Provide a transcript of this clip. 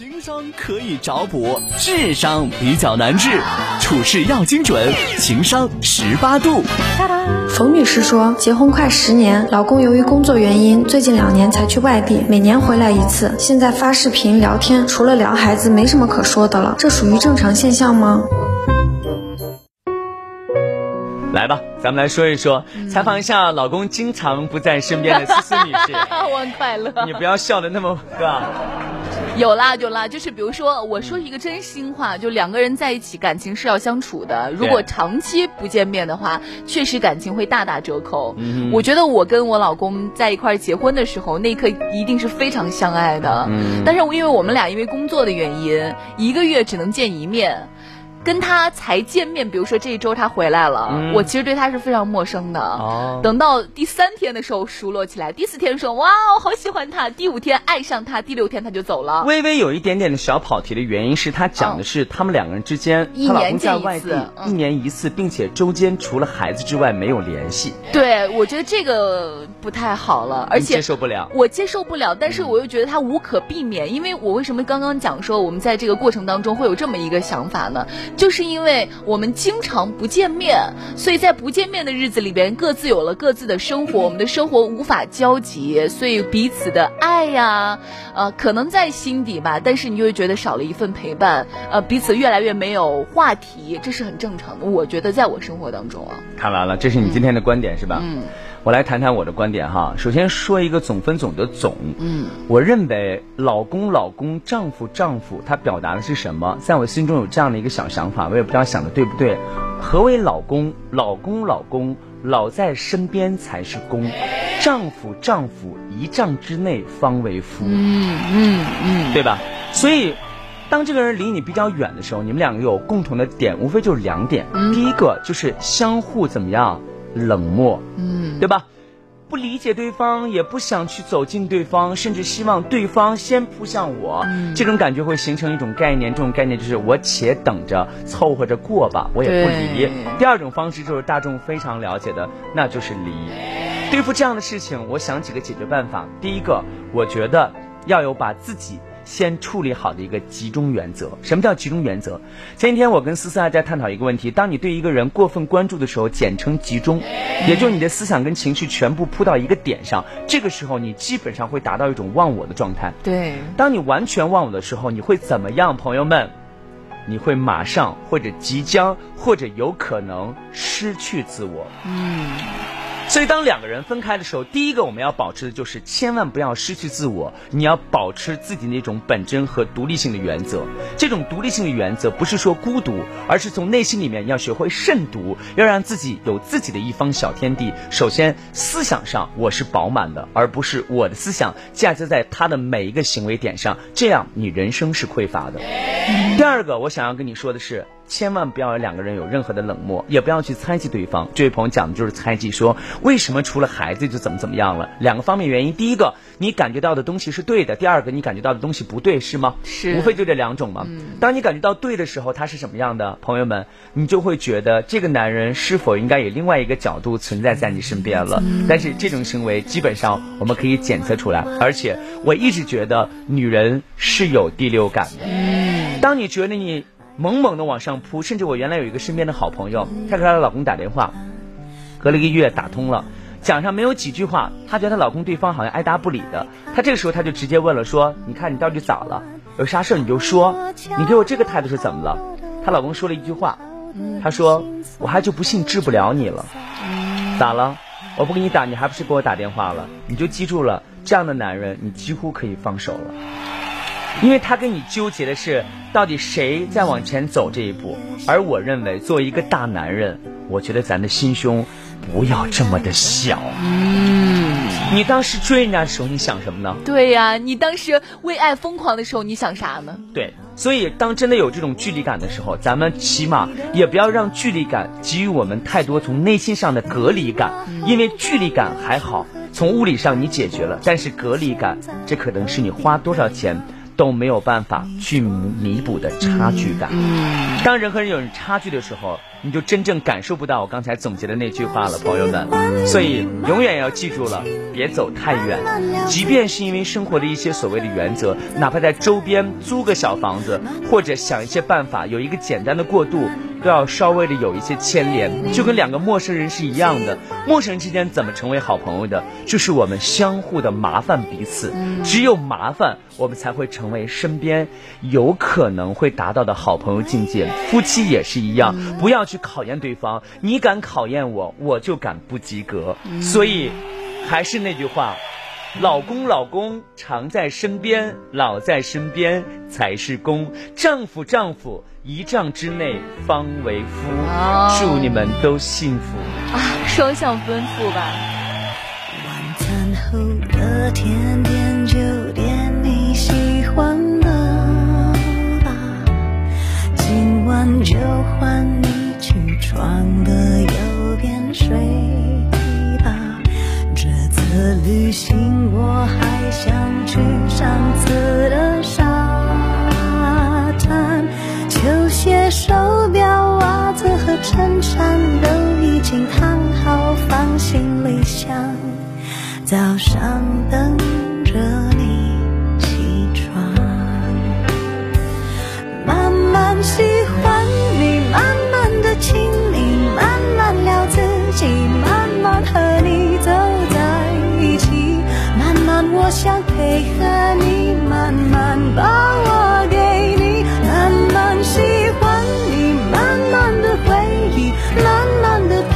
情商可以找补，智商比较难治，处事要精准，情商十八度。冯女士说，结婚快十年，老公由于工作原因，最近两年才去外地，每年回来一次。现在发视频聊天，除了聊孩子，没什么可说的了。这属于正常现象吗？来吧，咱们来说一说，采访一下老公经常不在身边的思思女士。我很快乐。你不要笑的那么吧。有啦有啦，就是比如说，我说一个真心话，就两个人在一起，感情是要相处的。如果长期不见面的话，确实感情会大打折扣。我觉得我跟我老公在一块结婚的时候，那一刻一定是非常相爱的。但是因为我们俩因为工作的原因，一个月只能见一面。跟他才见面，比如说这一周他回来了，我其实对他是非常陌生的。哦，等到第三天的时候熟络起来，第四天说哇，我好喜欢他，第五天爱上他，第六天他就走了。微微有一点点的小跑题的原因是他讲的是他们两个人之间，一年见一次，一年一次，并且中间除了孩子之外没有联系。对，我觉得这个不太好了，而且接受不了，我接受不了，但是我又觉得他无可避免，因为我为什么刚刚讲说我们在这个过程当中会有这么一个想法呢？就是因为我们经常不见面，所以在不见面的日子里边，各自有了各自的生活，我们的生活无法交集，所以彼此的爱呀，呃，可能在心底吧，但是你就会觉得少了一份陪伴，呃，彼此越来越没有话题，这是很正常的。我觉得在我生活当中啊，看完了，这是你今天的观点是吧？嗯。我来谈谈我的观点哈。首先说一个总分总的总，嗯，我认为老公老公丈夫丈夫，他表达的是什么？在我心中有这样的一个小想法，我也不知道想的对不对。何为老公？老公老公老在身边才是公，丈夫丈夫一丈之内方为夫。嗯嗯嗯，对吧？所以，当这个人离你比较远的时候，你们两个有共同的点，无非就是两点。第一个就是相互怎么样？冷漠，嗯，对吧？不理解对方，也不想去走近对方，甚至希望对方先扑向我，这种感觉会形成一种概念，这种概念就是我且等着凑合着过吧，我也不离。第二种方式就是大众非常了解的，那就是离。对付这样的事情，我想几个解决办法。第一个，我觉得要有把自己。先处理好的一个集中原则。什么叫集中原则？前几天我跟思思还在探讨一个问题：当你对一个人过分关注的时候，简称集中，也就是你的思想跟情绪全部扑到一个点上。这个时候，你基本上会达到一种忘我的状态。对，当你完全忘我的时候，你会怎么样，朋友们？你会马上或者即将或者有可能失去自我。嗯。所以，当两个人分开的时候，第一个我们要保持的就是千万不要失去自我。你要保持自己那种本真和独立性的原则。这种独立性的原则不是说孤独，而是从内心里面要学会慎独，要让自己有自己的一方小天地。首先，思想上我是饱满的，而不是我的思想嫁接在他的每一个行为点上，这样你人生是匮乏的。第二个，我想要跟你说的是。千万不要两个人有任何的冷漠，也不要去猜忌对方。这位朋友讲的就是猜忌，说为什么除了孩子就怎么怎么样了？两个方面原因，第一个你感觉到的东西是对的，第二个你感觉到的东西不对，是吗？是，无非就这两种嘛。当你感觉到对的时候，他是什么样的？朋友们，你就会觉得这个男人是否应该以另外一个角度存在在你身边了。但是这种行为基本上我们可以检测出来，而且我一直觉得女人是有第六感的。嗯，当你觉得你。猛猛的往上扑，甚至我原来有一个身边的好朋友，她给她的老公打电话，隔了一个月打通了，讲上没有几句话，她觉得她老公对方好像爱答不理的，她这个时候她就直接问了，说，你看你到底咋了？有啥事你就说，你给我这个态度是怎么了？她老公说了一句话，他说，我还就不信治不了你了，咋了？我不给你打，你还不是给我打电话了？你就记住了，这样的男人你几乎可以放手了。因为他跟你纠结的是，到底谁在往前走这一步，而我认为，作为一个大男人，我觉得咱的心胸不要这么的小。嗯，你当时追人家的时候，你想什么呢？对呀，你当时为爱疯狂的时候，你想啥呢？对，所以当真的有这种距离感的时候，咱们起码也不要让距离感给予我们太多从内心上的隔离感，因为距离感还好，从物理上你解决了，但是隔离感，这可能是你花多少钱。都没有办法去弥补的差距感。当人和人有差距的时候，你就真正感受不到我刚才总结的那句话了，朋友们。所以永远要记住了，别走太远。即便是因为生活的一些所谓的原则，哪怕在周边租个小房子，或者想一些办法，有一个简单的过渡。都要稍微的有一些牵连，就跟两个陌生人是一样的。陌生人之间怎么成为好朋友的？就是我们相互的麻烦彼此，只有麻烦，我们才会成为身边有可能会达到的好朋友境界。夫妻也是一样，不要去考验对方，你敢考验我，我就敢不及格。所以，还是那句话。老公，老公常在身边，老在身边才是公。丈夫，丈夫一丈之内方为夫。祝你们都幸福啊，双向奔赴吧。晚餐后的甜点就点你喜欢的吧，今晚就换你起床的右边睡吧，这次。旅行，我还想去上次的沙滩。球鞋、手表、袜子和衬衫都已经烫好，放行李箱，早上等我想配合你，慢慢把我给你，慢慢喜欢你，慢慢的回忆，慢慢的。